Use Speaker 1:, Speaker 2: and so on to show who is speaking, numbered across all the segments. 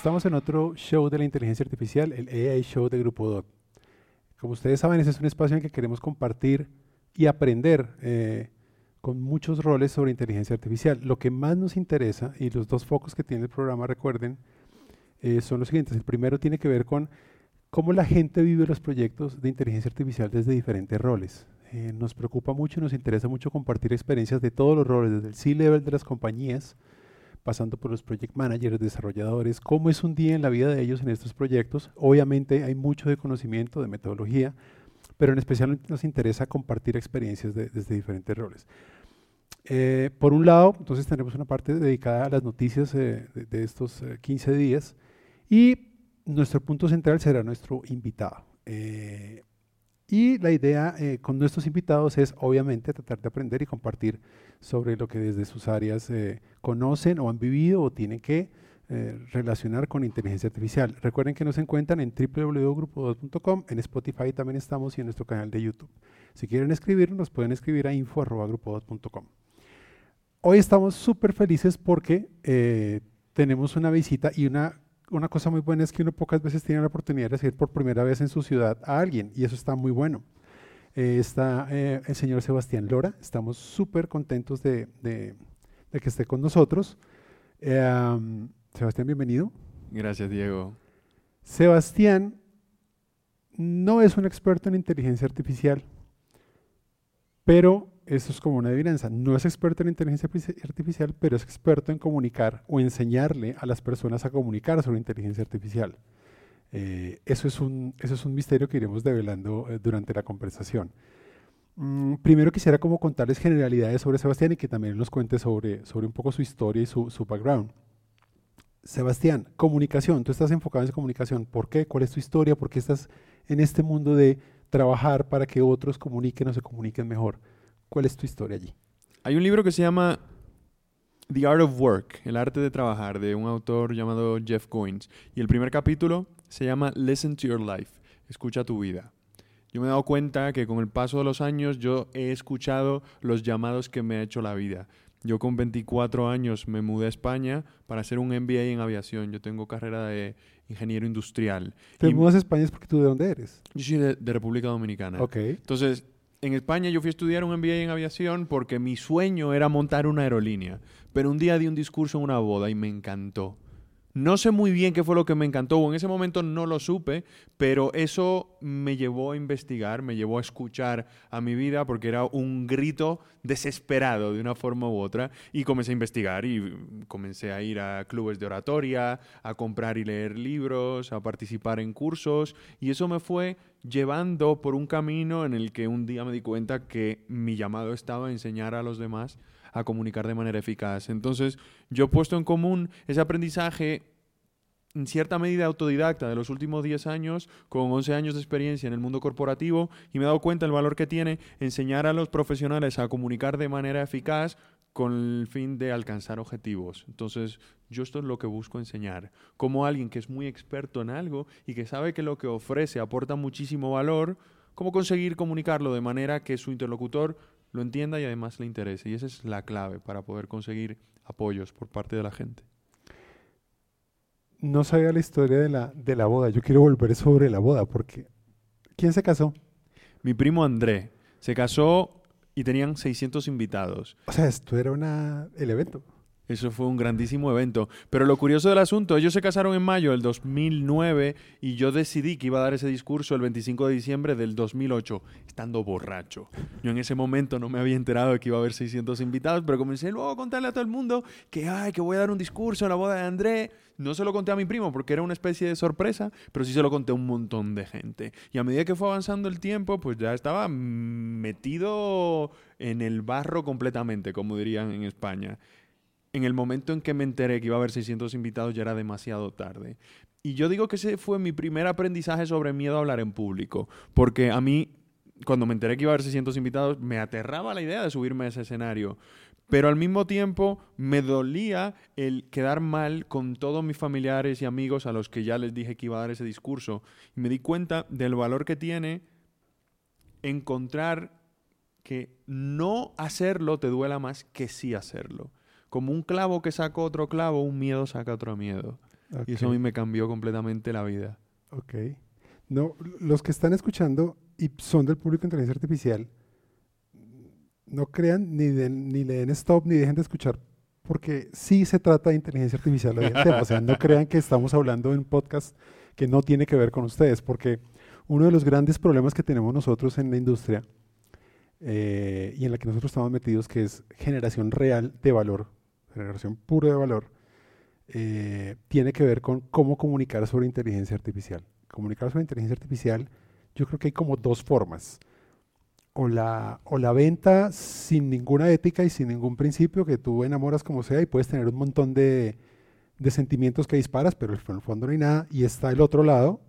Speaker 1: Estamos en otro show de la inteligencia artificial, el AI Show de Grupo DOT. Como ustedes saben, ese es un espacio en que queremos compartir y aprender eh, con muchos roles sobre inteligencia artificial. Lo que más nos interesa, y los dos focos que tiene el programa, recuerden, eh, son los siguientes. El primero tiene que ver con cómo la gente vive los proyectos de inteligencia artificial desde diferentes roles. Eh, nos preocupa mucho y nos interesa mucho compartir experiencias de todos los roles, desde el C-level de las compañías, pasando por los project managers, desarrolladores, cómo es un día en la vida de ellos en estos proyectos. Obviamente hay mucho de conocimiento, de metodología, pero en especial nos interesa compartir experiencias desde diferentes roles. Eh, por un lado, entonces tenemos una parte dedicada a las noticias eh, de, estos 15 días y nuestro punto central será nuestro invitado. Y la idea eh, con nuestros invitados es obviamente tratar de aprender y compartir sobre lo que desde sus áreas eh, conocen o han vivido o tienen que eh, relacionar con inteligencia artificial. Recuerden que nos encuentran en www.grupo2.com, en Spotify también estamos y en nuestro canal de YouTube. Si quieren escribirnos, nos pueden escribir a info.grupo2.com. Hoy estamos súper felices porque tenemos una visita y una una cosa muy buena es que uno pocas veces tiene la oportunidad de recibir por primera vez en su ciudad a alguien y eso está muy bueno. Eh, está eh, el señor Sebastián Lora, estamos súper contentos de, que esté con nosotros. Eh, Sebastián, bienvenido.
Speaker 2: Gracias, Diego.
Speaker 1: Sebastián no es un experto en inteligencia artificial, pero eso es como una adivinanza. No es experto en inteligencia artificial, pero es experto en comunicar o enseñarle a las personas a comunicar sobre inteligencia artificial. Eh, eso, es un, eso es un misterio que iremos develando eh, durante la conversación. Mm, primero quisiera como contarles generalidades sobre Sebastián y que también nos cuente sobre, sobre un poco su historia y su, su background. Sebastián, comunicación, tú estás enfocado en comunicación. ¿Por qué? ¿Cuál es tu historia? ¿Por qué estás en este mundo de trabajar para que otros comuniquen o se comuniquen mejor? ¿Cuál es tu historia allí?
Speaker 2: Hay un libro que se llama The Art of Work, el arte de trabajar, de un autor llamado Jeff Goins. Y el primer capítulo se llama Listen to Your Life, escucha tu vida. Yo me he dado cuenta que con el paso de los años yo he escuchado los llamados que me ha hecho la vida. Yo con 24 años me mudé a España para hacer un MBA en aviación. Yo tengo carrera de ingeniero industrial.
Speaker 1: ¿Te mudas a España es porque tú de dónde eres?
Speaker 2: Yo soy de, de República Dominicana.
Speaker 1: Ok.
Speaker 2: Entonces, en España yo fui a estudiar un MBA en aviación porque mi sueño era montar una aerolínea. Pero un día di un discurso en una boda y me encantó. No sé muy bien qué fue lo que me encantó, o en ese momento no lo supe, pero eso me llevó a investigar, me llevó a escuchar a mi vida porque era un grito desesperado de una forma u otra y comencé a investigar y comencé a ir a clubes de oratoria, a comprar y leer libros, a participar en cursos y eso me fue llevando por un camino en el que un día me di cuenta que mi llamado estaba a enseñar a los demás a comunicar de manera eficaz. Entonces, yo he puesto en común ese aprendizaje en cierta medida autodidacta de los últimos 10 años, con 11 años de experiencia en el mundo corporativo, y me he dado cuenta del valor que tiene enseñar a los profesionales a comunicar de manera eficaz con el fin de alcanzar objetivos. Entonces, yo esto es lo que busco enseñar. Como alguien que es muy experto en algo y que sabe que lo que ofrece aporta muchísimo valor, cómo conseguir comunicarlo de manera que su interlocutor lo entienda y además le interese. Y esa es la clave para poder conseguir apoyos por parte de la gente.
Speaker 1: No sabía la historia de la, de la boda. Yo quiero volver sobre la boda porque... ¿Quién se casó?
Speaker 2: Mi primo André. Se casó y tenían 600 invitados.
Speaker 1: O sea, esto era una, el evento.
Speaker 2: Eso fue un grandísimo evento. Pero lo curioso del asunto, ellos se casaron en mayo del 2009 y yo decidí que iba a dar ese discurso el 25 de diciembre del 2008, estando borracho. Yo en ese momento no me había enterado de que iba a haber 600 invitados, pero comencé luego a contarle a todo el mundo que, ay, que voy a dar un discurso en la boda de André. No se lo conté a mi primo porque era una especie de sorpresa, pero sí se lo conté a un montón de gente. Y a medida que fue avanzando el tiempo, pues ya estaba metido en el barro completamente, como dirían en España en el momento en que me enteré que iba a haber 600 invitados ya era demasiado tarde. Y yo digo que ese fue mi primer aprendizaje sobre miedo a hablar en público, porque a mí, cuando me enteré que iba a haber 600 invitados, me aterraba la idea de subirme a ese escenario. Pero al mismo tiempo me dolía el quedar mal con todos mis familiares y amigos a los que ya les dije que iba a dar ese discurso. Y me di cuenta del valor que tiene encontrar que no hacerlo te duela más que sí hacerlo como un clavo que saca otro clavo, un miedo saca otro miedo. Y eso a mí me cambió completamente la vida.
Speaker 1: Ok. No, los que están escuchando y son del público de inteligencia artificial, no crean ni, ni le den stop ni dejen de escuchar, porque sí se trata de inteligencia artificial O sea, no crean que estamos hablando de un podcast que no tiene que ver con ustedes, porque uno de los grandes problemas que tenemos nosotros en la industria eh, y en la que nosotros estamos metidos, que es generación real de valor, generación pura de valor, eh, tiene que ver con cómo comunicar sobre inteligencia artificial. Comunicar sobre inteligencia artificial, yo creo que hay como dos formas. O la, o la venta sin ninguna ética y sin ningún principio, que tú enamoras como sea y puedes tener un montón de, de sentimientos que disparas, pero en el fondo no hay nada. Y está el otro lado,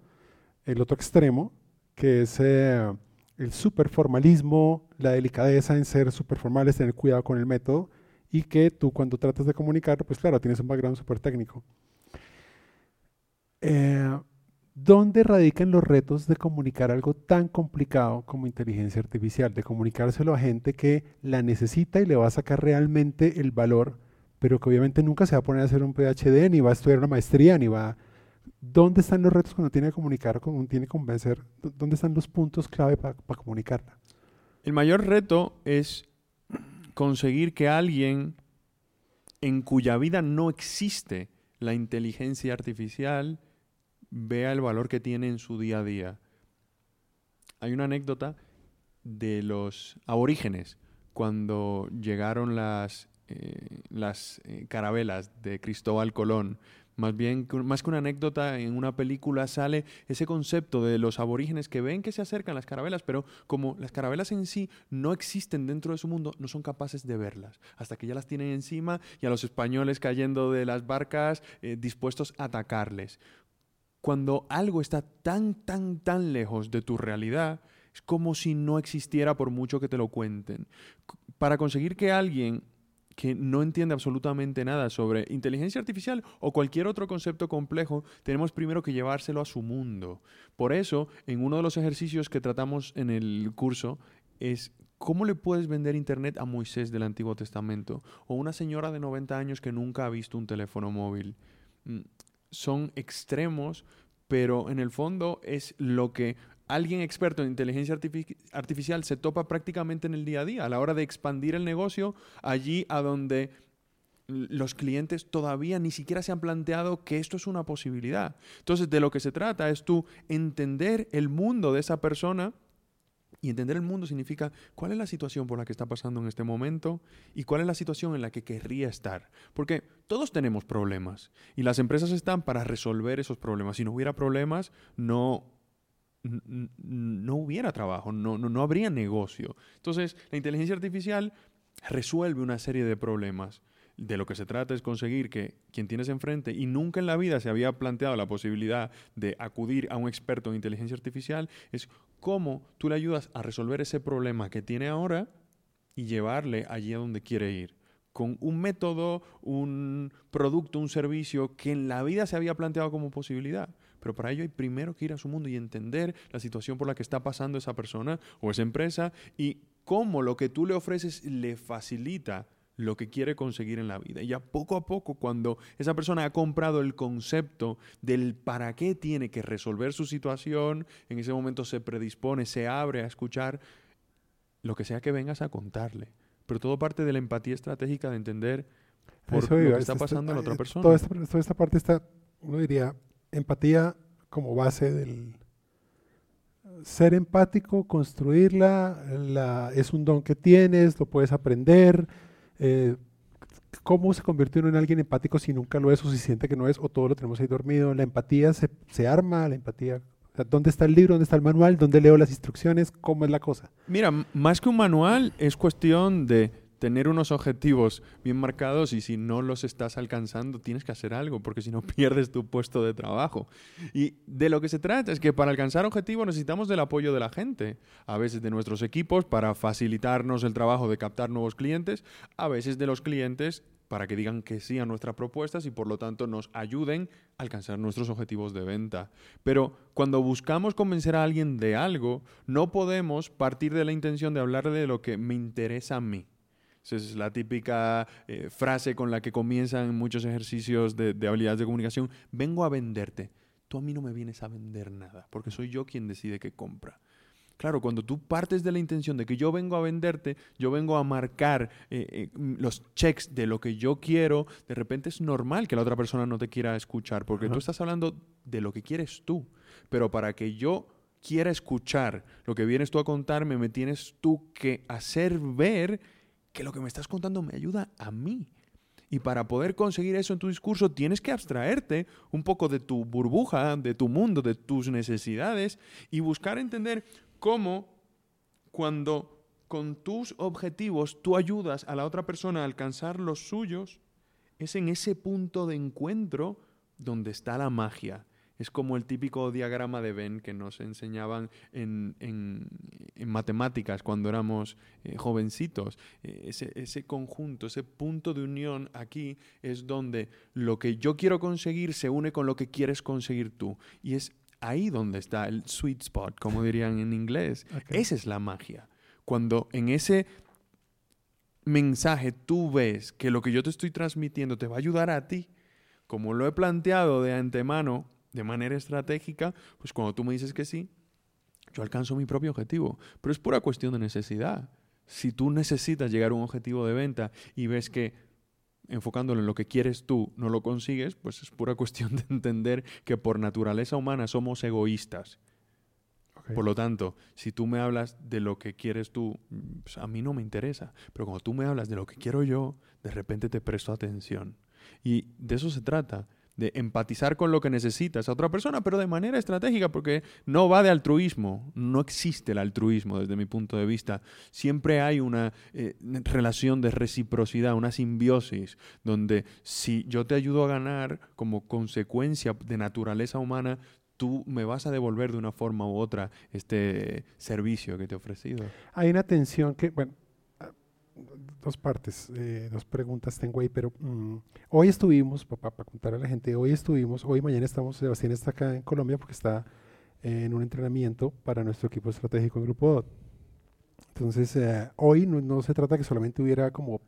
Speaker 1: el otro extremo, que es eh, el superformalismo, la delicadeza en ser superformales, tener cuidado con el método, y que tú cuando tratas de comunicar, pues claro, tienes un background súper técnico. Eh, ¿Dónde radican los retos de comunicar algo tan complicado como inteligencia artificial? De comunicárselo a gente que la necesita y le va a sacar realmente el valor, pero que obviamente nunca se va a poner a hacer un PhD, ni va a estudiar una maestría, ni va ¿Dónde están los retos cuando tiene que comunicar, cuando tiene que convencer? ¿Dónde están los puntos clave para comunicarla?
Speaker 2: El mayor reto es conseguir que alguien en cuya vida no existe la inteligencia artificial vea el valor que tiene en su día a día. Hay una anécdota de los aborígenes cuando llegaron las, eh, las eh, carabelas de Cristóbal Colón más bien, más que una anécdota, en una película sale ese concepto de los aborígenes que ven que se acercan las carabelas, pero como las carabelas en sí no existen dentro de su mundo, no son capaces de verlas, hasta que ya las tienen encima y a los españoles cayendo de las barcas eh, dispuestos a atacarles. Cuando algo está tan, tan, tan lejos de tu realidad, es como si no existiera por mucho que te lo cuenten. Para conseguir que alguien que no entiende absolutamente nada sobre inteligencia artificial o cualquier otro concepto complejo, tenemos primero que llevárselo a su mundo. Por eso, en uno de los ejercicios que tratamos en el curso es ¿Cómo le puedes vender Internet a Moisés del Antiguo Testamento? O una señora de 90 años que nunca ha visto un teléfono móvil. Mm, son extremos, pero en el fondo es lo que alguien experto en inteligencia artificial se topa prácticamente en el día a día, a la hora de expandir el negocio allí a donde los clientes todavía ni siquiera se han planteado que esto es una posibilidad. Entonces, de lo que se trata es tú entender el mundo de esa persona y entender el mundo significa cuál es la situación por la que está pasando en este momento y cuál es la situación en la que querría estar. Porque todos tenemos problemas y las empresas están para resolver esos problemas. Si no hubiera problemas, no no hubiera trabajo, no, no, no habría negocio. Entonces, la inteligencia artificial resuelve una serie de problemas. De lo que se trata es conseguir que quien tienes enfrente y nunca en la vida se había planteado la posibilidad de acudir a un experto en inteligencia artificial, es cómo tú le ayudas a resolver ese problema que tiene ahora y llevarle allí a donde quiere ir con un método, un producto, un servicio que en la vida se había planteado como posibilidad. Pero para ello hay primero que ir a su mundo y entender la situación por la que está pasando esa persona o esa empresa y cómo lo que tú le ofreces le facilita lo que quiere conseguir en la vida. Y ya poco a poco, cuando esa persona ha comprado el concepto del para qué tiene que resolver su situación, en ese momento se predispone, se abre a escuchar lo que sea que vengas a contarle. Pero todo parte de la empatía estratégica de entender por lo que está pasando en otra persona.
Speaker 1: Toda esta, toda esta parte está, uno diría, empatía como base del ser empático, construirla, es un don que tienes, lo puedes aprender. Eh, ¿Cómo se convierte uno en alguien empático si nunca lo es o si siente que no es o todo lo tenemos ahí dormido? La empatía se, se arma, la empatía ¿Dónde está el libro? ¿Dónde está el manual? ¿Dónde leo las instrucciones? ¿Cómo es la cosa?
Speaker 2: Mira, más que un manual, es cuestión de tener unos objetivos bien marcados y si no los estás alcanzando tienes que hacer algo porque si no pierdes tu puesto de trabajo. Y de lo que se trata es que para alcanzar objetivos necesitamos del apoyo de la gente, a veces de nuestros equipos para facilitarnos el trabajo de captar nuevos clientes, a veces de los clientes para que digan que sí a nuestras propuestas y por lo tanto nos ayuden a alcanzar nuestros objetivos de venta. Pero cuando buscamos convencer a alguien de algo, no podemos partir de la intención de hablar de lo que me interesa a mí es la típica eh, frase con la que comienzan muchos ejercicios de, de habilidades de comunicación. Vengo a venderte. Tú a mí no me vienes a vender nada, porque soy yo quien decide qué compra. Claro, cuando tú partes de la intención de que yo vengo a venderte, yo vengo a marcar eh, eh, los checks de lo que yo quiero, de repente es normal que la otra persona no te quiera escuchar, porque tú estás hablando de lo que quieres tú. Pero para que yo quiera escuchar lo que vienes tú a contarme, me tienes tú que hacer ver que lo que me estás contando me ayuda a mí. Y para poder conseguir eso en tu discurso tienes que abstraerte un poco de tu burbuja, de tu mundo, de tus necesidades y buscar entender cómo cuando con tus objetivos tú ayudas a la otra persona a alcanzar los suyos, es en ese punto de encuentro donde está la magia. Es como el típico diagrama de Venn que nos enseñaban en, matemáticas cuando éramos eh, jovencitos. Eh, ese, ese conjunto, ese punto de unión aquí es donde lo que yo quiero conseguir se une con lo que quieres conseguir tú. Y es ahí donde está el sweet spot, como dirían en inglés. Esa es la magia. Cuando en ese mensaje tú ves que lo que yo te estoy transmitiendo te va a ayudar a ti, como lo he planteado de antemano, de manera estratégica, pues cuando tú me dices que sí, yo alcanzo mi propio objetivo. Pero es pura cuestión de necesidad. Si tú necesitas llegar a un objetivo de venta y ves que enfocándolo en lo que quieres tú, no lo consigues, pues es pura cuestión de entender que por naturaleza humana somos egoístas. Por lo tanto, si tú me hablas de lo que quieres tú, pues a mí no me interesa. Pero cuando tú me hablas de lo que quiero yo, de repente te presto atención. Y de eso se trata de empatizar con lo que necesita esa otra persona, pero de manera estratégica, porque no va de altruismo, no existe el altruismo desde mi punto de vista. Siempre hay una eh, relación de reciprocidad, una simbiosis, donde si yo te ayudo a ganar como consecuencia de naturaleza humana, tú me vas a devolver de una forma u otra este servicio que te he ofrecido.
Speaker 1: Hay una tensión que, bueno, dos partes, eh, dos preguntas tengo ahí, pero mm, hoy estuvimos, para contar a la gente, hoy estuvimos, hoy mañana estamos, Sebastián está acá en Colombia porque está en un entrenamiento para nuestro equipo estratégico en Grupo DOT. Entonces, eh, hoy no, se trata que solamente hubiera como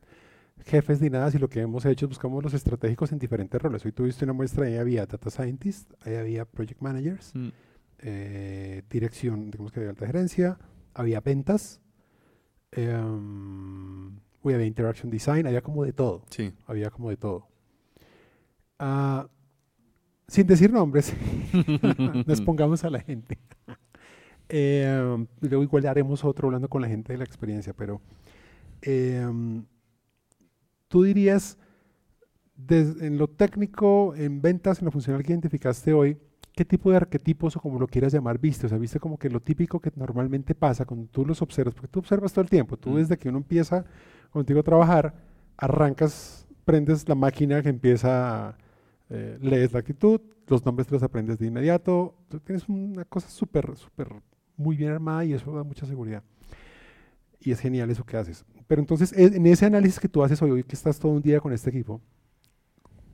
Speaker 1: jefes ni nada, sino lo que hemos hecho es buscamos los estratégicos en diferentes roles. Hoy tuviste una muestra, ahí había Data Scientists, ahí había Project Managers, mm. eh, dirección, digamos que de alta gerencia, había ventas, Um, había Interaction Design, había como de todo.
Speaker 2: Sí.
Speaker 1: Había como de todo. Ah, sin decir nombres, nos pongamos a la gente. Eh, luego igual haremos otro hablando con la gente de la experiencia, pero em, tú dirías, en lo técnico, en ventas, en lo funcional que identificaste hoy, qué tipo de arquetipos o como lo quieras llamar viste, o sea, viste como que lo típico que normalmente pasa cuando tú los observas, porque tú observas todo el tiempo, tú mm. desde que uno empieza contigo a trabajar, arrancas, prendes la máquina que empieza, eh, lees la actitud, los nombres te los aprendes de inmediato, tú tienes una cosa súper, súper muy bien armada y eso da mucha seguridad. Y es genial eso que haces. Pero entonces, en ese análisis que tú haces hoy, hoy que estás todo un día con este equipo,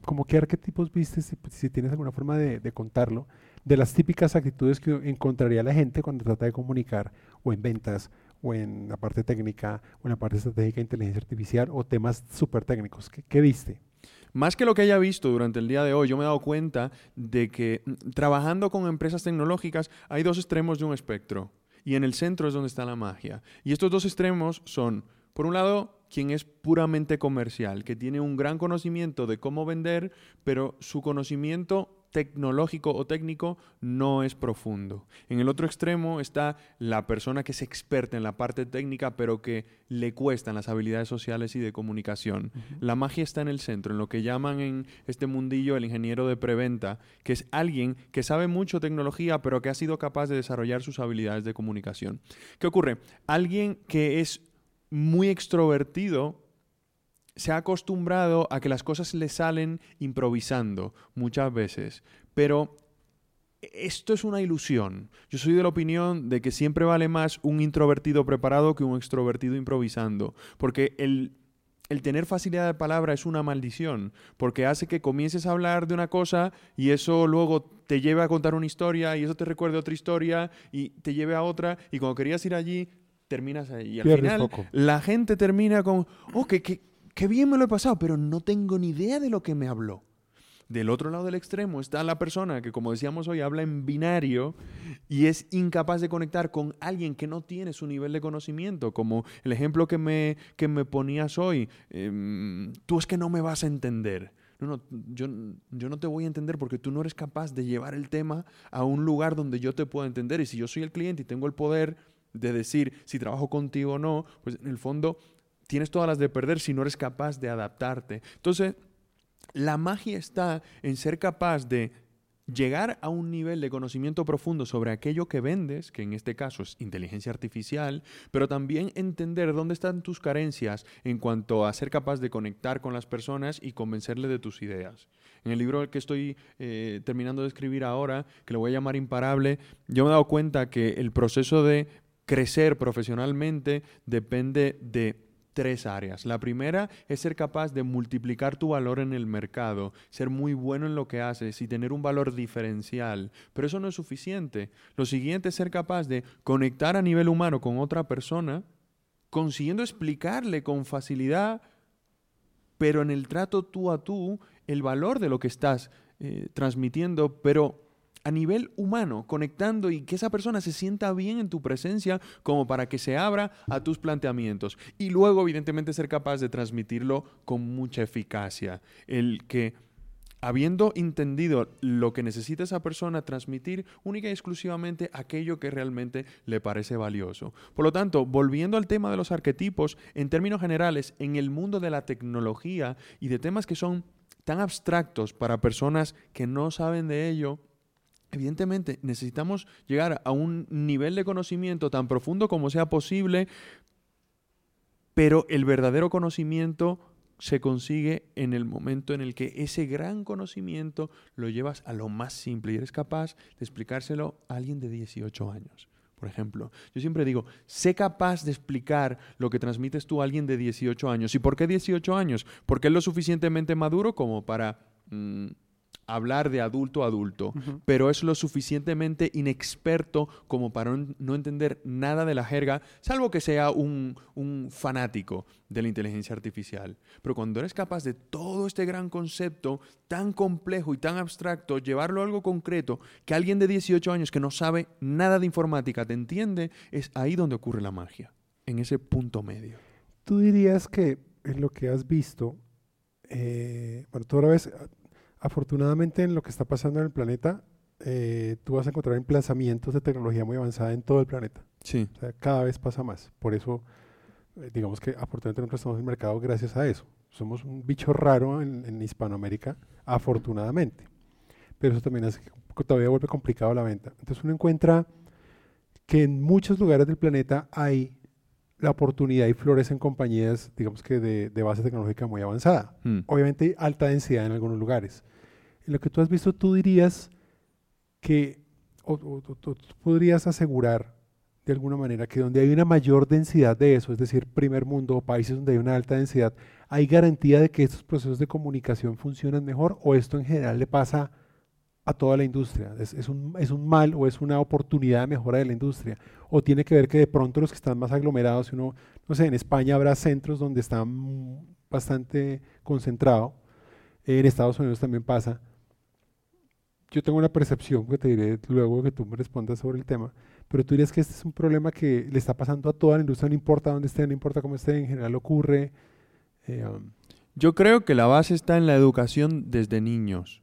Speaker 1: como qué arquetipos viste, si, tienes alguna forma de, contarlo, de las típicas actitudes que encontraría la gente cuando trata de comunicar o en ventas o en la parte técnica o en la parte estratégica de inteligencia artificial o temas súper técnicos. ¿Qué, viste?
Speaker 2: Más que lo que haya visto durante el día de hoy, yo me he dado cuenta de que mm, trabajando con empresas tecnológicas hay dos extremos de un espectro y en el centro es donde está la magia. Y estos dos extremos son, por un lado, quien es puramente comercial, que tiene un gran conocimiento de cómo vender, pero su conocimiento tecnológico o técnico no es profundo. En el otro extremo está la persona que es experta en la parte técnica, pero que le cuestan las habilidades sociales y de comunicación. La magia está en el centro, en lo que llaman en este mundillo el ingeniero de preventa, que es alguien que sabe mucho tecnología, pero que ha sido capaz de desarrollar sus habilidades de comunicación. ¿Qué ocurre? Alguien que es muy extrovertido se ha acostumbrado a que las cosas le salen improvisando muchas veces, pero esto es una ilusión. Yo soy de la opinión de que siempre vale más un introvertido preparado que un extrovertido improvisando, porque el, el tener facilidad de palabra es una maldición, porque hace que comiences a hablar de una cosa y eso luego te lleve a contar una historia y eso te recuerde otra historia y te lleve a otra y cuando querías ir allí terminas ahí. Y al
Speaker 1: Pierdes
Speaker 2: final la gente termina con, oh, qué, qué- qué bien me lo he pasado, pero no tengo ni idea de lo que me habló. Del otro lado del extremo está la persona que, como decíamos hoy, habla en binario y es incapaz de conectar con alguien que no tiene su nivel de conocimiento, como el ejemplo que me, que me ponías hoy. em, tú es que no me vas a entender. No, no, yo, yo no te voy a entender porque tú no eres capaz de llevar el tema a un lugar donde yo te pueda entender. Y si yo soy el cliente y tengo el poder de decir si trabajo contigo o no, pues en el fondo tienes todas las de perder si no eres capaz de adaptarte. Entonces, la magia está en ser capaz de llegar a un nivel de conocimiento profundo sobre aquello que vendes, que en este caso es inteligencia artificial, pero también entender dónde están tus carencias en cuanto a ser capaz de conectar con las personas y convencerle de tus ideas. En el libro que estoy eh, terminando de escribir ahora, que lo voy a llamar Imparable, yo me he dado cuenta que el proceso de crecer profesionalmente depende de tres áreas. La primera es ser capaz de multiplicar tu valor en el mercado, ser muy bueno en lo que haces y tener un valor diferencial. Pero eso no es suficiente. Lo siguiente es ser capaz de conectar a nivel humano con otra persona, consiguiendo explicarle con facilidad, pero en el trato tú a tú, el valor de lo que estás eh, transmitiendo, pero a nivel humano, conectando y que esa persona se sienta bien en tu presencia como para que se abra a tus planteamientos. Y luego, evidentemente, ser capaz de transmitirlo con mucha eficacia. El que, habiendo entendido lo que necesita esa persona, transmitir única y exclusivamente aquello que realmente le parece valioso. Por lo tanto, volviendo al tema de los arquetipos, en términos generales, en el mundo de la tecnología y de temas que son tan abstractos para personas que no saben de ello, Evidentemente, necesitamos llegar a un nivel de conocimiento tan profundo como sea posible, pero el verdadero conocimiento se consigue en el momento en el que ese gran conocimiento lo llevas a lo más simple y eres capaz de explicárselo a alguien de 18 años. Por ejemplo, yo siempre digo, sé capaz de explicar lo que transmites tú a alguien de 18 años. ¿Y por qué 18 años? Porque es lo suficientemente maduro como para mm, hablar de adulto a adulto, pero es lo suficientemente inexperto como para no entender nada de la jerga, salvo que sea un, un fanático de la inteligencia artificial. Pero cuando eres capaz de todo este gran concepto tan complejo y tan abstracto, llevarlo a algo concreto, que alguien de 18 años que no sabe nada de informática te entiende, es ahí donde ocurre la magia, en ese punto medio.
Speaker 1: Tú dirías que en lo que has visto, eh, bueno, tú ahora ves, afortunadamente en lo que está pasando en el planeta, eh, tú vas a encontrar emplazamientos de tecnología muy avanzada en todo el planeta.
Speaker 2: Sí.
Speaker 1: O sea, cada vez pasa más. Por eso, eh, digamos que afortunadamente nosotros estamos en el mercado gracias a eso. Somos un bicho raro en, en Hispanoamérica, afortunadamente. Pero eso también hace que todavía vuelve complicado la venta. Entonces uno encuentra que en muchos lugares del planeta hay la oportunidad y florecen compañías, digamos que de, de base tecnológica muy avanzada.
Speaker 2: Mm.
Speaker 1: Obviamente alta densidad en algunos lugares. En lo que tú has visto, tú dirías que, o, o- o- tú podrías asegurar de alguna manera que donde hay una mayor densidad de eso, es decir, primer mundo o países donde hay una alta densidad, ¿hay garantía de que estos procesos de comunicación funcionan mejor o esto en general le pasa a toda la industria? ¿Es, es un, es un mal o es una oportunidad de mejora de la industria? ¿O tiene que ver que de pronto los que están más aglomerados, uno, no sé, en España habrá centros donde está bastante concentrado, en Estados Unidos también pasa. Yo tengo una percepción que te diré luego que tú me respondas sobre el tema, pero tú dirías que este es un problema que le está pasando a toda la industria, no importa dónde esté, no importa cómo esté, en general ocurre. eh, um,
Speaker 2: Yo creo que la base está en la educación desde niños.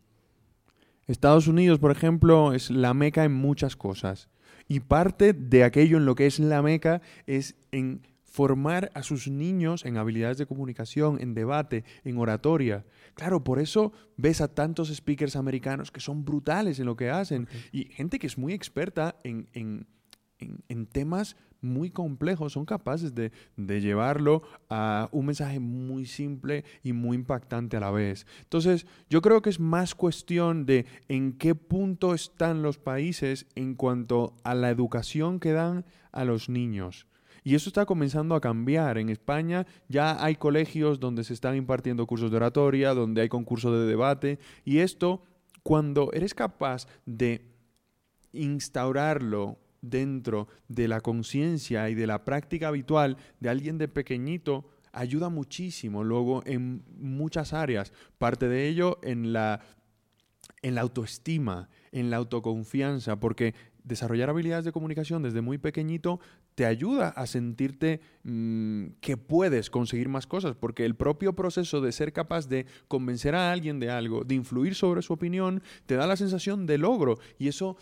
Speaker 2: Estados Unidos, por ejemplo, es la meca en muchas cosas. Y parte de aquello en lo que es la meca es en formar a sus niños en habilidades de comunicación, en debate, en oratoria. Claro, por eso ves a tantos speakers americanos que son brutales en lo que hacen y gente que es muy experta en, en- en- temas muy complejos, son capaces de, de llevarlo a un mensaje muy simple y muy impactante a la vez. Entonces, yo creo que es más cuestión de en qué punto están los países en cuanto a la educación que dan a los niños. Y eso está comenzando a cambiar. En España ya hay colegios donde se están impartiendo cursos de oratoria, donde hay concursos de debate. Y esto, cuando eres capaz de instaurarlo dentro de la conciencia y de la práctica habitual de alguien de pequeñito ayuda muchísimo luego en muchas áreas. Parte de ello en la, en la autoestima, en la autoconfianza, porque desarrollar habilidades de comunicación desde muy pequeñito te ayuda a sentirte mm, que puedes conseguir más cosas, porque el propio proceso de ser capaz de convencer a alguien de algo, de influir sobre su opinión, te da la sensación de logro y eso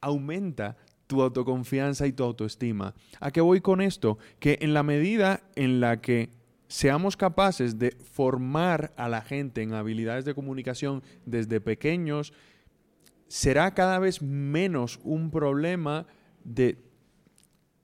Speaker 2: aumenta tu autoconfianza y tu autoestima. ¿A qué voy con esto? Que en la medida en la que seamos capaces de formar a la gente en habilidades de comunicación desde pequeños, será cada vez menos un problema de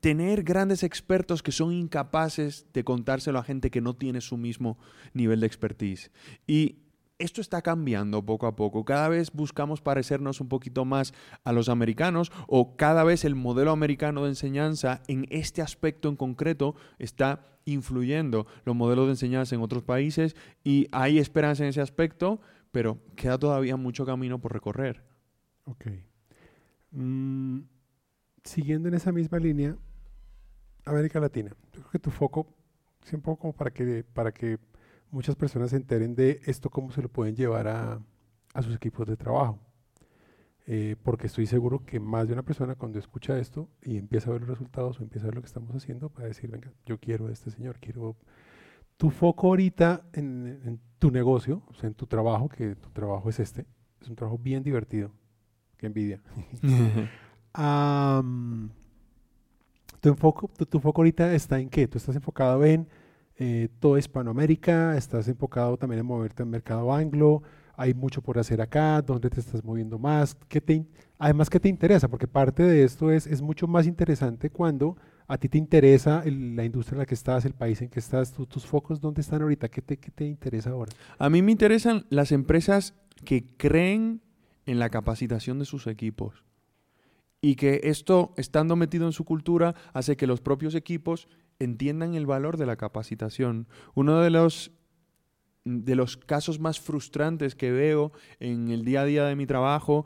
Speaker 2: tener grandes expertos que son incapaces de contárselo a gente que no tiene su mismo nivel de expertise. Y esto está cambiando poco a poco. Cada vez buscamos parecernos un poquito más a los americanos o cada vez el modelo americano de enseñanza en este aspecto en concreto está influyendo los modelos de enseñanza en otros países y hay esperanza en ese aspecto, pero queda todavía mucho camino por recorrer.
Speaker 1: Ok. Mm, siguiendo en esa misma línea, América Latina. Yo creo que tu foco, siempre como para que, para que muchas personas se enteren de esto, cómo se lo pueden llevar a, a sus equipos de trabajo. Eh, porque estoy seguro que más de una persona cuando escucha esto y empieza a ver los resultados o empieza a ver lo que estamos haciendo, va a decir, venga, yo quiero a este señor, quiero... Tu foco ahorita en, tu negocio, o sea, en tu trabajo, que tu trabajo es este, es un trabajo bien divertido, que envidia. tu, enfoco, tu, foco ahorita está en qué? Tú estás enfocado en eh, toda Hispanoamérica, estás enfocado también en moverte al mercado anglo, hay mucho por hacer acá, dónde te estás moviendo más, ¿Qué además qué te interesa, porque parte de esto es, es mucho más interesante cuando a ti te interesa la industria en la que estás, el país en que estás, tus focos, ¿dónde están ahorita? ¿Qué ¿Qué te interesa ahora?
Speaker 2: A mí me interesan las empresas que creen en la capacitación de sus equipos y que esto, estando metido en su cultura, hace que los propios equipos entiendan el valor de la capacitación. Uno de los, de los casos más frustrantes que veo en el día a día de mi trabajo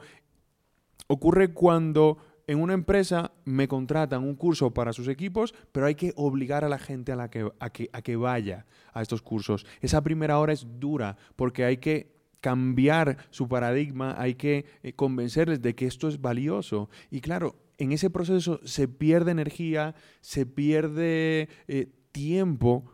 Speaker 2: ocurre cuando en una empresa me contratan un curso para sus equipos, pero hay que obligar a la gente a, la que, a, que, a que vaya a estos cursos. Esa primera hora es dura porque hay que cambiar su paradigma, hay que eh, convencerles de que esto es valioso. Y claro, en ese proceso se pierde energía, se pierde eh, tiempo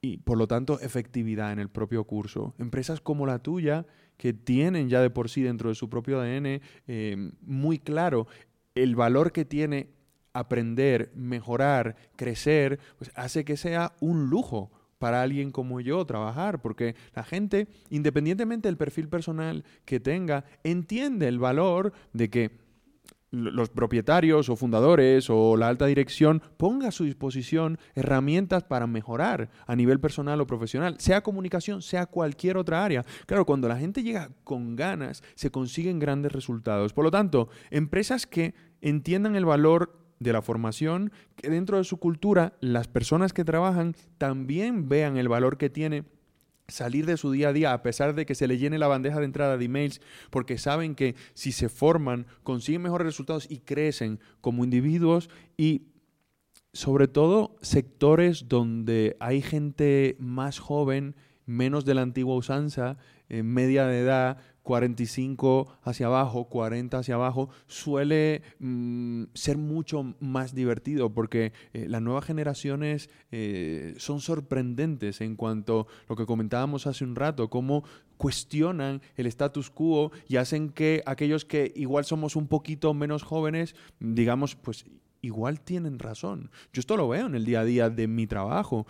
Speaker 2: y por lo tanto efectividad en el propio curso. Empresas como la tuya, que tienen ya de por sí dentro de su propio ADN eh, muy claro el valor que tiene aprender, mejorar, crecer, pues hace que sea un lujo para alguien como yo trabajar, porque la gente, independientemente del perfil personal que tenga, entiende el valor de que los propietarios o fundadores o la alta dirección ponga a su disposición herramientas para mejorar a nivel personal o profesional, sea comunicación, sea cualquier otra área. Claro, cuando la gente llega con ganas, se consiguen grandes resultados. Por lo tanto, empresas que entiendan el valor de la formación, que dentro de su cultura las personas que trabajan también vean el valor que tiene salir de su día a día a pesar de que se le llene la bandeja de entrada de emails porque saben que si se forman consiguen mejores resultados y crecen como individuos y sobre todo sectores donde hay gente más joven, menos de la antigua usanza, eh, media de edad, 45 hacia abajo, 40 hacia abajo, suele mm, ser mucho más divertido porque eh, las nuevas generaciones eh, son sorprendentes en cuanto a lo que comentábamos hace un rato, cómo cuestionan el status quo y hacen que aquellos que igual somos un poquito menos jóvenes, digamos, pues igual tienen razón. Yo esto lo veo en el día a día de mi trabajo.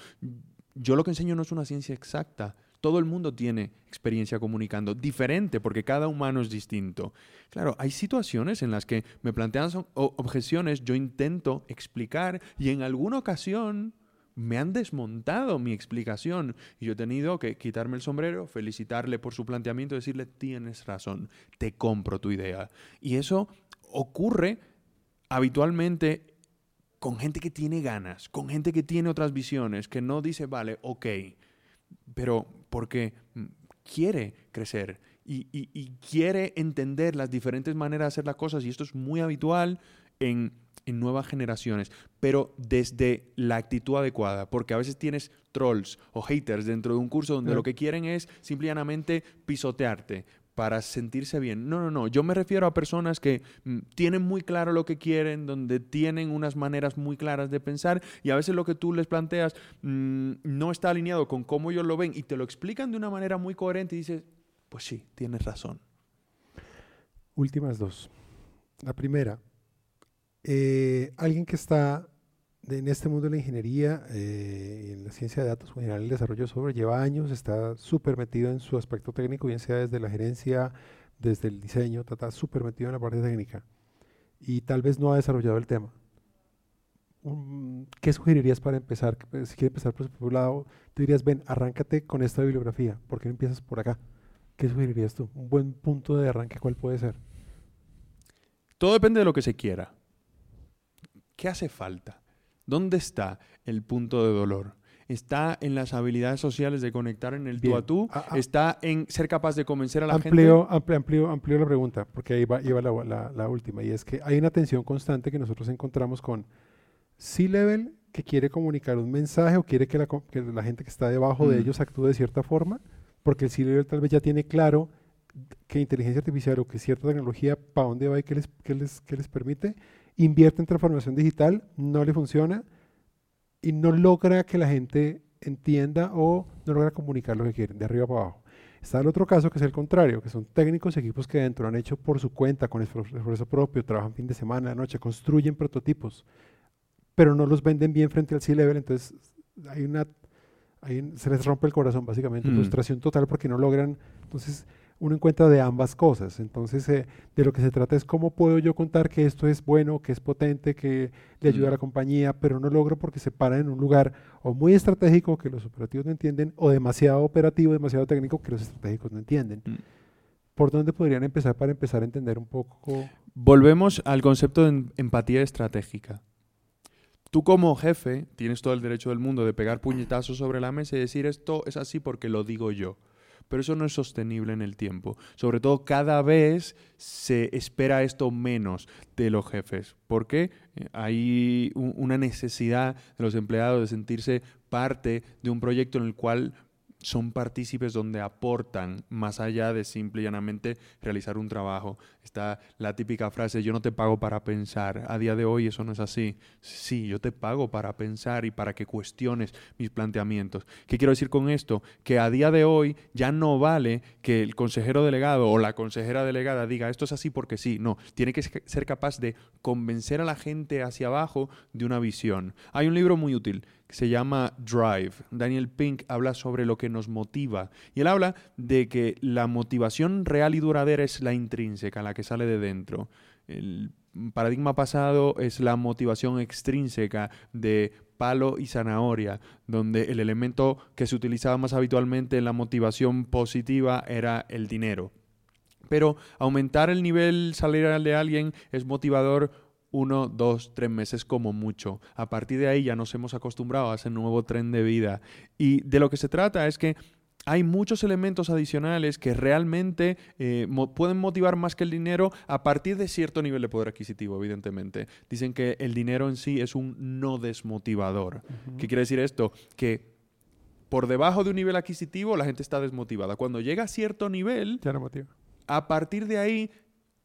Speaker 2: Yo lo que enseño no es una ciencia exacta, todo el mundo tiene experiencia comunicando, diferente, porque cada humano es distinto. Claro, hay situaciones en las que me plantean objeciones, yo intento explicar y en alguna ocasión me han desmontado mi explicación y yo he tenido que quitarme el sombrero, felicitarle por su planteamiento, decirle, tienes razón, te compro tu idea. Y eso ocurre habitualmente con gente que tiene ganas, con gente que tiene otras visiones, que no dice, vale, ok, pero porque mm, quiere crecer, y, y- y quiere entender las diferentes maneras de hacer las cosas y esto es muy habitual en, en nuevas generaciones, pero desde la actitud adecuada, porque a veces tienes trolls o haters dentro de un curso donde lo que quieren es simplemente pisotearte para sentirse bien. No, no, no. Yo me refiero a personas que mm, tienen muy claro lo que quieren, donde tienen unas maneras muy claras de pensar y a veces lo que tú les planteas mm, no está alineado con cómo ellos lo ven y te lo explican de una manera muy coherente y dices, pues sí, tienes razón.
Speaker 1: Últimas dos. La primera, eh, alguien que está de- en este mundo de la ingeniería, eh, en la ciencia de datos, en general el desarrollo de software, lleva años, está súper metido en su aspecto técnico, bien sea desde la gerencia, desde el diseño, está- súper metido en la parte técnica y tal vez no ha desarrollado el tema. Un- ¿Qué sugerirías para empezar? Que, Si quieres empezar por su lado, tú dirías, ven, arráncate con esta bibliografía, ¿por qué no empiezas por acá? ¿Qué sugerirías tú? Un buen punto de arranque, ¿cuál puede ser?
Speaker 2: Todo depende de lo que se quiera. ¿Qué hace falta? ¿Dónde está el punto de dolor? ¿Está en las habilidades sociales de conectar en el tú a tú?
Speaker 1: Ah, ah.
Speaker 2: ¿Está en ser capaz de convencer a la gente?
Speaker 1: Amplio, amplio, amplio, amplio la pregunta, porque ahí va, iba la, la- la última, y es que hay una tensión constante que nosotros encontramos con C-Level que quiere comunicar un mensaje o quiere que la, que la gente que está debajo de
Speaker 2: Mm.
Speaker 1: ellos actúe de cierta forma, porque el C-Level tal vez ya tiene claro que inteligencia artificial o que cierta tecnología para dónde va y qué les, qué les, qué les permite, invierte en transformación digital, no le funciona y no logra que la gente entienda o no logra comunicar lo que quieren, de arriba para abajo. Está el otro caso que es el contrario, que son técnicos y equipos que dentro han hecho por su cuenta, con esfuerzo propio, trabajan fin de semana, noche, construyen prototipos, pero no los venden bien frente al C-Level, entonces hay una, hay se les rompe el corazón básicamente,
Speaker 2: Mm.
Speaker 1: frustración total porque no logran, entonces uno encuentra de ambas cosas, entonces eh, de lo que se trata es cómo puedo yo contar que esto es bueno, que es potente, que le ayuda a la compañía, pero no logro porque se paran en un lugar o muy estratégico que los operativos no entienden, o demasiado operativo, demasiado técnico que los estratégicos no entienden.
Speaker 2: Mm.
Speaker 1: ¿Por dónde podrían empezar para empezar a entender un poco?
Speaker 2: Volvemos al concepto de em- empatía estratégica. Tú como jefe tienes todo el derecho del mundo de pegar puñetazos sobre la mesa y decir esto es así porque lo digo yo. Pero eso no es sostenible en el tiempo. Sobre todo cada vez se espera esto menos de los jefes. Porque hay una necesidad de los empleados de sentirse parte de un proyecto en el cual son partícipes donde aportan más allá de simple y llanamente realizar un trabajo. Está la típica frase, yo no te pago para pensar. A día de hoy eso no es así. Sí, yo te pago para pensar y para que cuestiones mis planteamientos. ¿Qué quiero decir con esto? Que a día de hoy ya no vale que el consejero delegado o la consejera delegada diga esto es así porque sí. No, tiene que ser capaz de convencer a la gente hacia abajo de una visión. Hay un libro muy útil que se llama Drive. Daniel Pink habla sobre lo que nos motiva. Y él habla de que la motivación real y duradera es la intrínseca, la que sale de dentro. El paradigma pasado es la motivación extrínseca de palo y zanahoria, donde el elemento que se utilizaba más habitualmente en la motivación positiva era el dinero. Pero aumentar el nivel salarial de alguien es motivador uno, dos, tres meses como mucho. A partir de ahí ya nos hemos acostumbrado a ese nuevo tren de vida. Y de lo que se trata es que hay muchos elementos adicionales que realmente eh, mo pueden motivar más que el dinero a partir de cierto nivel de poder adquisitivo, evidentemente. Dicen que el dinero en sí es un no desmotivador. ¿Qué quiere decir esto? Que por debajo de un nivel adquisitivo la gente está desmotivada. Cuando llega a cierto nivel,
Speaker 1: Ya no motiva.
Speaker 2: a partir de ahí,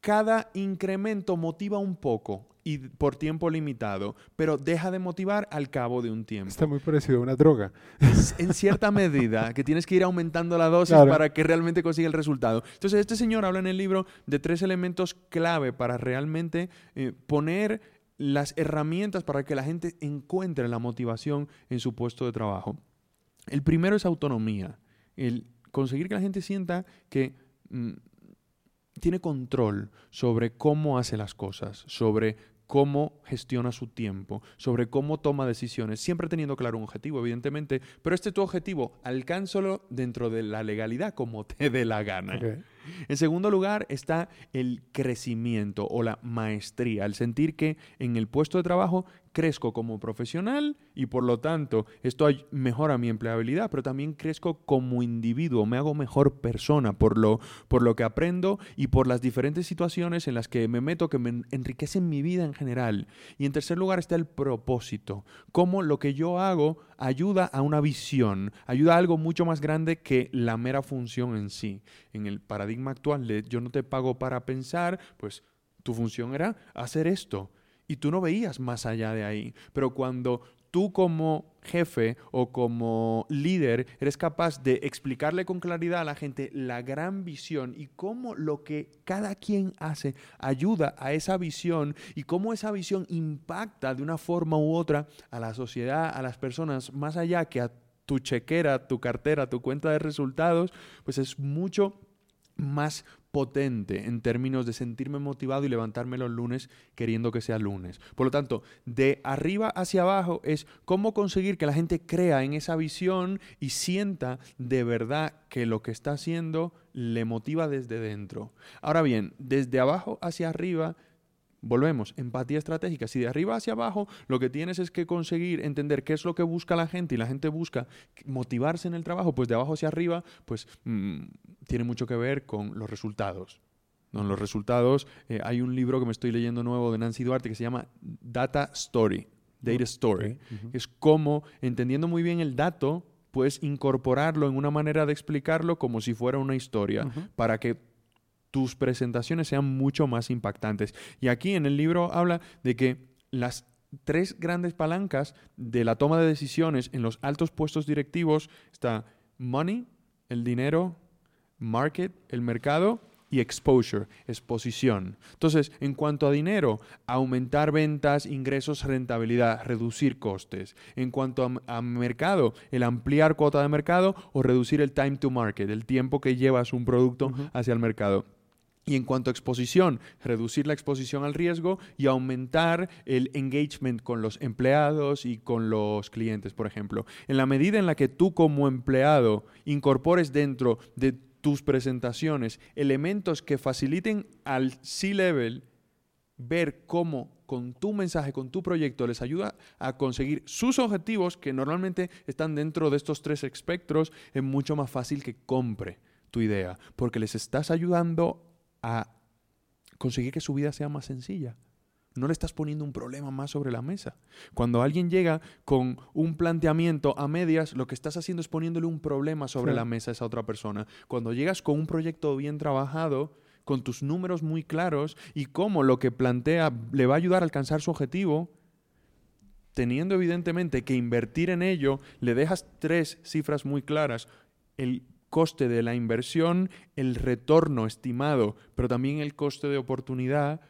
Speaker 2: cada incremento motiva un poco y por tiempo limitado, pero deja de motivar al cabo de un tiempo.
Speaker 1: Está muy parecido a una droga.
Speaker 2: Es en cierta medida que tienes que ir aumentando la dosis
Speaker 1: Claro.
Speaker 2: para que realmente consiga el resultado. Entonces, este señor habla en el libro de tres elementos clave para realmente eh, poner las herramientas para que la gente encuentre la motivación en su puesto de trabajo. El primero es autonomía, el conseguir que la gente sienta que mm, tiene control sobre cómo hace las cosas, sobre cómo gestiona su tiempo, sobre cómo toma decisiones, siempre teniendo claro un objetivo, evidentemente, pero este tu objetivo, alcánzalo dentro de la legalidad como te dé la gana. En segundo lugar está el crecimiento o la maestría, el sentir que en el puesto de trabajo crezco como profesional y por lo tanto esto mejora mi empleabilidad, pero también crezco como individuo, me hago mejor persona por lo, por lo que aprendo y por las diferentes situaciones en las que me meto que me enriquecen mi vida en general. Y en tercer lugar está el propósito, cómo lo que yo hago ayuda a una visión, ayuda a algo mucho más grande que la mera función en sí. En el paradigma actual de yo no te pago para pensar, pues tu función era hacer esto y tú no veías más allá de ahí. Pero cuando tú como jefe o como líder eres capaz de explicarle con claridad a la gente la gran visión y cómo lo que cada quien hace ayuda a esa visión y cómo esa visión impacta de una forma u otra a la sociedad, a las personas, más allá que a tu chequera, tu cartera, tu cuenta de resultados, pues es mucho más potente en términos de sentirme motivado y levantarme los lunes queriendo que sea lunes. Por lo tanto, de arriba hacia abajo es cómo conseguir que la gente crea en esa visión y sienta de verdad que lo que está haciendo le motiva desde dentro. Ahora bien, desde abajo hacia arriba Volvemos, empatía estratégica. Si de arriba hacia abajo lo que tienes es que conseguir entender qué es lo que busca la gente y la gente busca motivarse en el trabajo, pues de abajo hacia arriba, pues mm, tiene mucho que ver con los resultados. En los resultados, eh, hay un libro que me estoy leyendo nuevo de Nancy Duarte que se llama Data Story, Data Story. Es como, entendiendo muy bien el dato, puedes incorporarlo en una manera de explicarlo como si fuera una historia, para que tus presentaciones sean mucho más impactantes. Y aquí en el libro habla de que las tres grandes palancas de la toma de decisiones en los altos puestos directivos está money, el dinero, market, el mercado y exposure, exposición. Entonces, en cuanto a dinero, aumentar ventas, ingresos, rentabilidad, reducir costes. En cuanto a, a, mercado, el ampliar cuota de mercado o reducir el time to market, el tiempo que llevas un producto hacia el mercado. Y en cuanto a exposición, reducir la exposición al riesgo y aumentar el engagement con los empleados y con los clientes, por ejemplo. En la medida en la que tú como empleado incorpores dentro de tus presentaciones elementos que faciliten al C-Level ver cómo con tu mensaje, con tu proyecto, les ayuda a conseguir sus objetivos que normalmente están dentro de estos tres espectros, es mucho más fácil que compre tu idea, porque les estás ayudando a conseguir que su vida sea más sencilla. No le estás poniendo un problema más sobre la mesa. Cuando alguien llega con un planteamiento a medias, lo que estás haciendo es poniéndole un problema sobre la mesa a esa otra persona. Cuando llegas con un proyecto bien trabajado, con tus números muy claros y cómo lo que plantea le va a ayudar a alcanzar su objetivo, teniendo evidentemente que invertir en ello, le dejas tres cifras muy claras. El coste de la inversión, el retorno estimado, pero también el coste de oportunidad,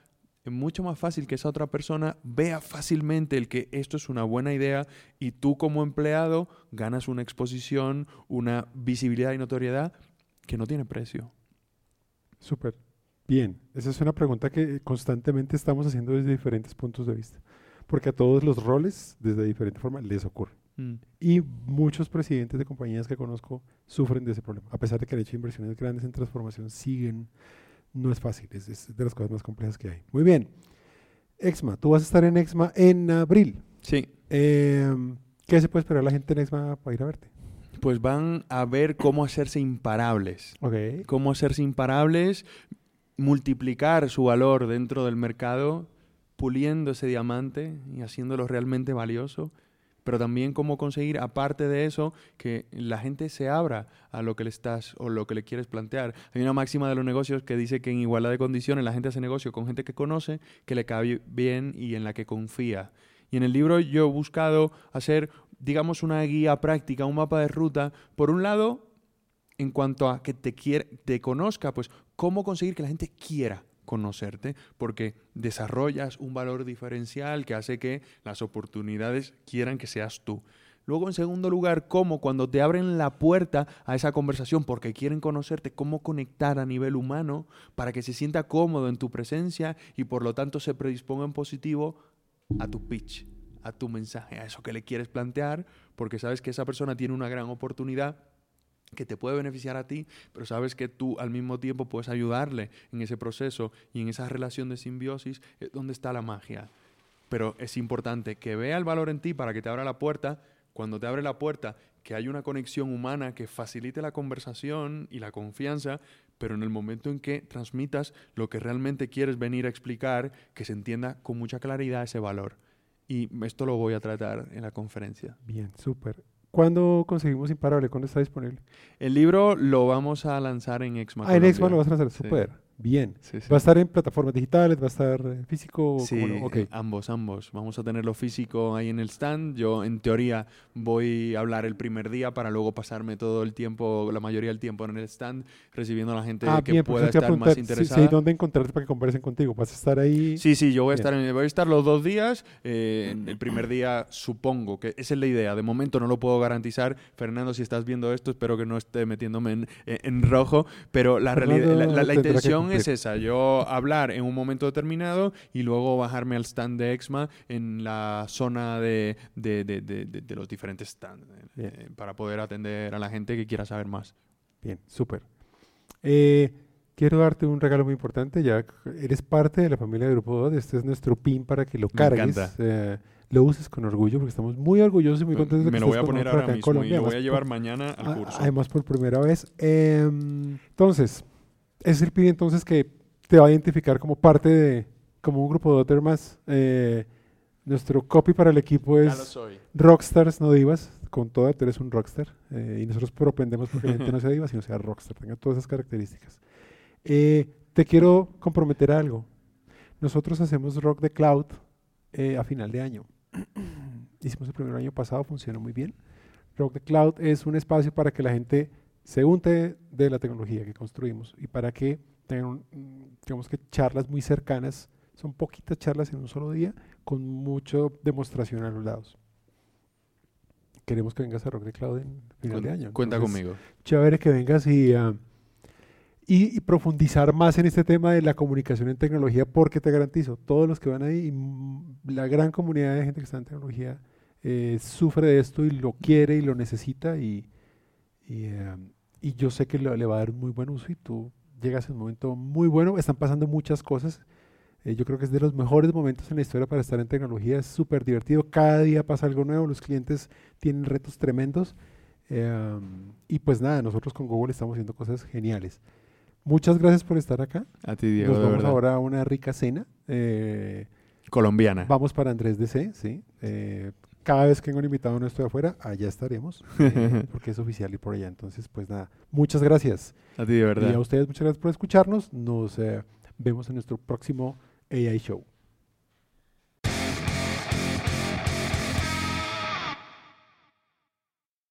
Speaker 2: es mucho más fácil que esa otra persona vea fácilmente el que esto es una buena idea y tú como empleado ganas una exposición, una visibilidad y notoriedad que no tiene precio.
Speaker 1: Súper. Bien, esa es una pregunta que constantemente estamos haciendo desde diferentes puntos de vista, porque a todos los roles, desde diferente forma, les ocurre. Mm. Y muchos presidentes de compañías que conozco sufren de ese problema. A pesar de que han hecho inversiones grandes en transformación, siguen. No es fácil, es, de las cosas más complejas que hay. Muy bien. Exma, tú vas a estar en Exma en abril.
Speaker 2: Sí.
Speaker 1: Em, ¿Qué se puede esperar la gente en Exma para ir a verte?
Speaker 2: Pues van a ver cómo hacerse imparables.
Speaker 1: Okay.
Speaker 2: Cómo hacerse imparables, multiplicar su valor dentro del mercado, puliendo ese diamante y haciéndolo realmente valioso pero también cómo conseguir, aparte de eso, que la gente se abra a lo que le estás o lo que le quieres plantear. Hay una máxima de los negocios que dice que en igualdad de condiciones la gente hace negocio con gente que conoce, que le cae bien y en la que confía. Y en el libro yo he buscado hacer, digamos, una guía práctica, un mapa de ruta, por un lado, en cuanto a que te, quiere, te conozca, pues cómo conseguir que la gente quiera conocerte porque desarrollas un valor diferencial que hace que las oportunidades quieran que seas tú. Luego, en segundo lugar, cómo cuando te abren la puerta a esa conversación porque quieren conocerte, cómo conectar a nivel humano para que se sienta cómodo en tu presencia y por lo tanto se predisponga en positivo a tu pitch, a tu mensaje, a eso que le quieres plantear, porque sabes que esa persona tiene una gran oportunidad que te puede beneficiar a ti, pero sabes que tú al mismo tiempo puedes ayudarle en ese proceso y en esa relación de simbiosis es donde está la magia. Pero es importante que vea el valor en ti para que te abra la puerta. Cuando te abre la puerta, que haya una conexión humana que facilite la conversación y la confianza, pero en el momento en que transmitas lo que realmente quieres venir a explicar, que se entienda con mucha claridad ese valor. Y esto lo voy a tratar en la conferencia.
Speaker 1: Bien, súper. ¿Cuándo conseguimos Imparable? ¿Cuándo está disponible?
Speaker 2: El libro lo vamos a lanzar en Exma.
Speaker 1: Ah, en Exma lo vas a lanzar, súper. Bien. ¿Va a estar en plataformas digitales? ¿Va a estar eh, físico?
Speaker 2: Sí, eh, ambos, ambos. Vamos a tenerlo físico ahí en el stand. Yo, en teoría, voy a hablar el primer día para luego pasarme todo el tiempo, la mayoría del tiempo en el stand, recibiendo a la gente ah, que pueda estar más interesada.
Speaker 1: Sí, ¿dónde encontrarte para que conversen contigo? ¿Vas a estar ahí?
Speaker 2: Sí, sí, yo voy a, estar, en, voy a estar los dos días. Eh, el primer día, supongo que esa es la idea. De momento no lo puedo garantizar. Fernando, si estás viendo esto, espero que no esté metiéndome en, en rojo. Pero la, realidad, la intención es esa, yo hablar en un momento determinado y luego bajarme al stand de Exma en la zona de, los diferentes stands eh, para poder atender a la gente que quiera saber más.
Speaker 1: Bien, súper. Eh, quiero darte un regalo muy importante, ya eres parte de la familia de Grupo 2, este es nuestro pin para que lo cargues. Eh, lo uses con orgullo porque estamos muy orgullosos y muy contentos
Speaker 2: de que Me lo voy a poner ahora mismo y lo voy a llevar mañana al curso.
Speaker 1: Además por primera vez. Em, entonces, es el PIN entonces que te va a identificar como parte de, como un grupo de otros más. Eh, nuestro copy para el equipo es Rockstars, no divas. Con toda, tú eres un rockstar. Eh, y nosotros propendemos porque la gente no sea diva, sino sea rockstar. Tenga todas esas características. Eh, te quiero comprometer a algo. Nosotros hacemos Rock the Cloud a final de año. Hicimos el primer año pasado, funcionó muy bien. Rock the Cloud es un espacio para que la gente se unte de la tecnología que construimos y para que tengan, digamos que charlas muy cercanas, son poquitas charlas en un solo día, con mucha demostración a los lados. Queremos que vengas a Rock de Cloud en final de año.
Speaker 2: Cuenta conmigo.
Speaker 1: Chévere que vengas y, uh, y, profundizar más en este tema de la comunicación en tecnología, porque te garantizo, todos los que van ahí, la gran comunidad de gente que está en tecnología, eh, sufre de esto y lo quiere y lo necesita y, y, eh, y yo sé que le, va a dar un muy buen uso y tú llegas en un momento muy bueno. Están pasando muchas cosas. Eh, yo creo que es de los mejores momentos en la historia para estar en tecnología. Es súper divertido. Cada día pasa algo nuevo. Los clientes tienen retos tremendos. Eh, y pues nada, nosotros con Google estamos haciendo cosas geniales. Muchas gracias por estar acá.
Speaker 2: A ti, Diego.
Speaker 1: Nos vamos ahora a una rica cena.
Speaker 2: Colombiana.
Speaker 1: Vamos para Andrés DC, sí cada vez que tengo un invitado nuestro de afuera, allá estaremos, eh, porque es oficial y por allá. Entonces, pues nada, muchas gracias.
Speaker 2: A ti, de verdad.
Speaker 1: Y a ustedes, muchas gracias por escucharnos. Nos eh, vemos en nuestro próximo AI Show.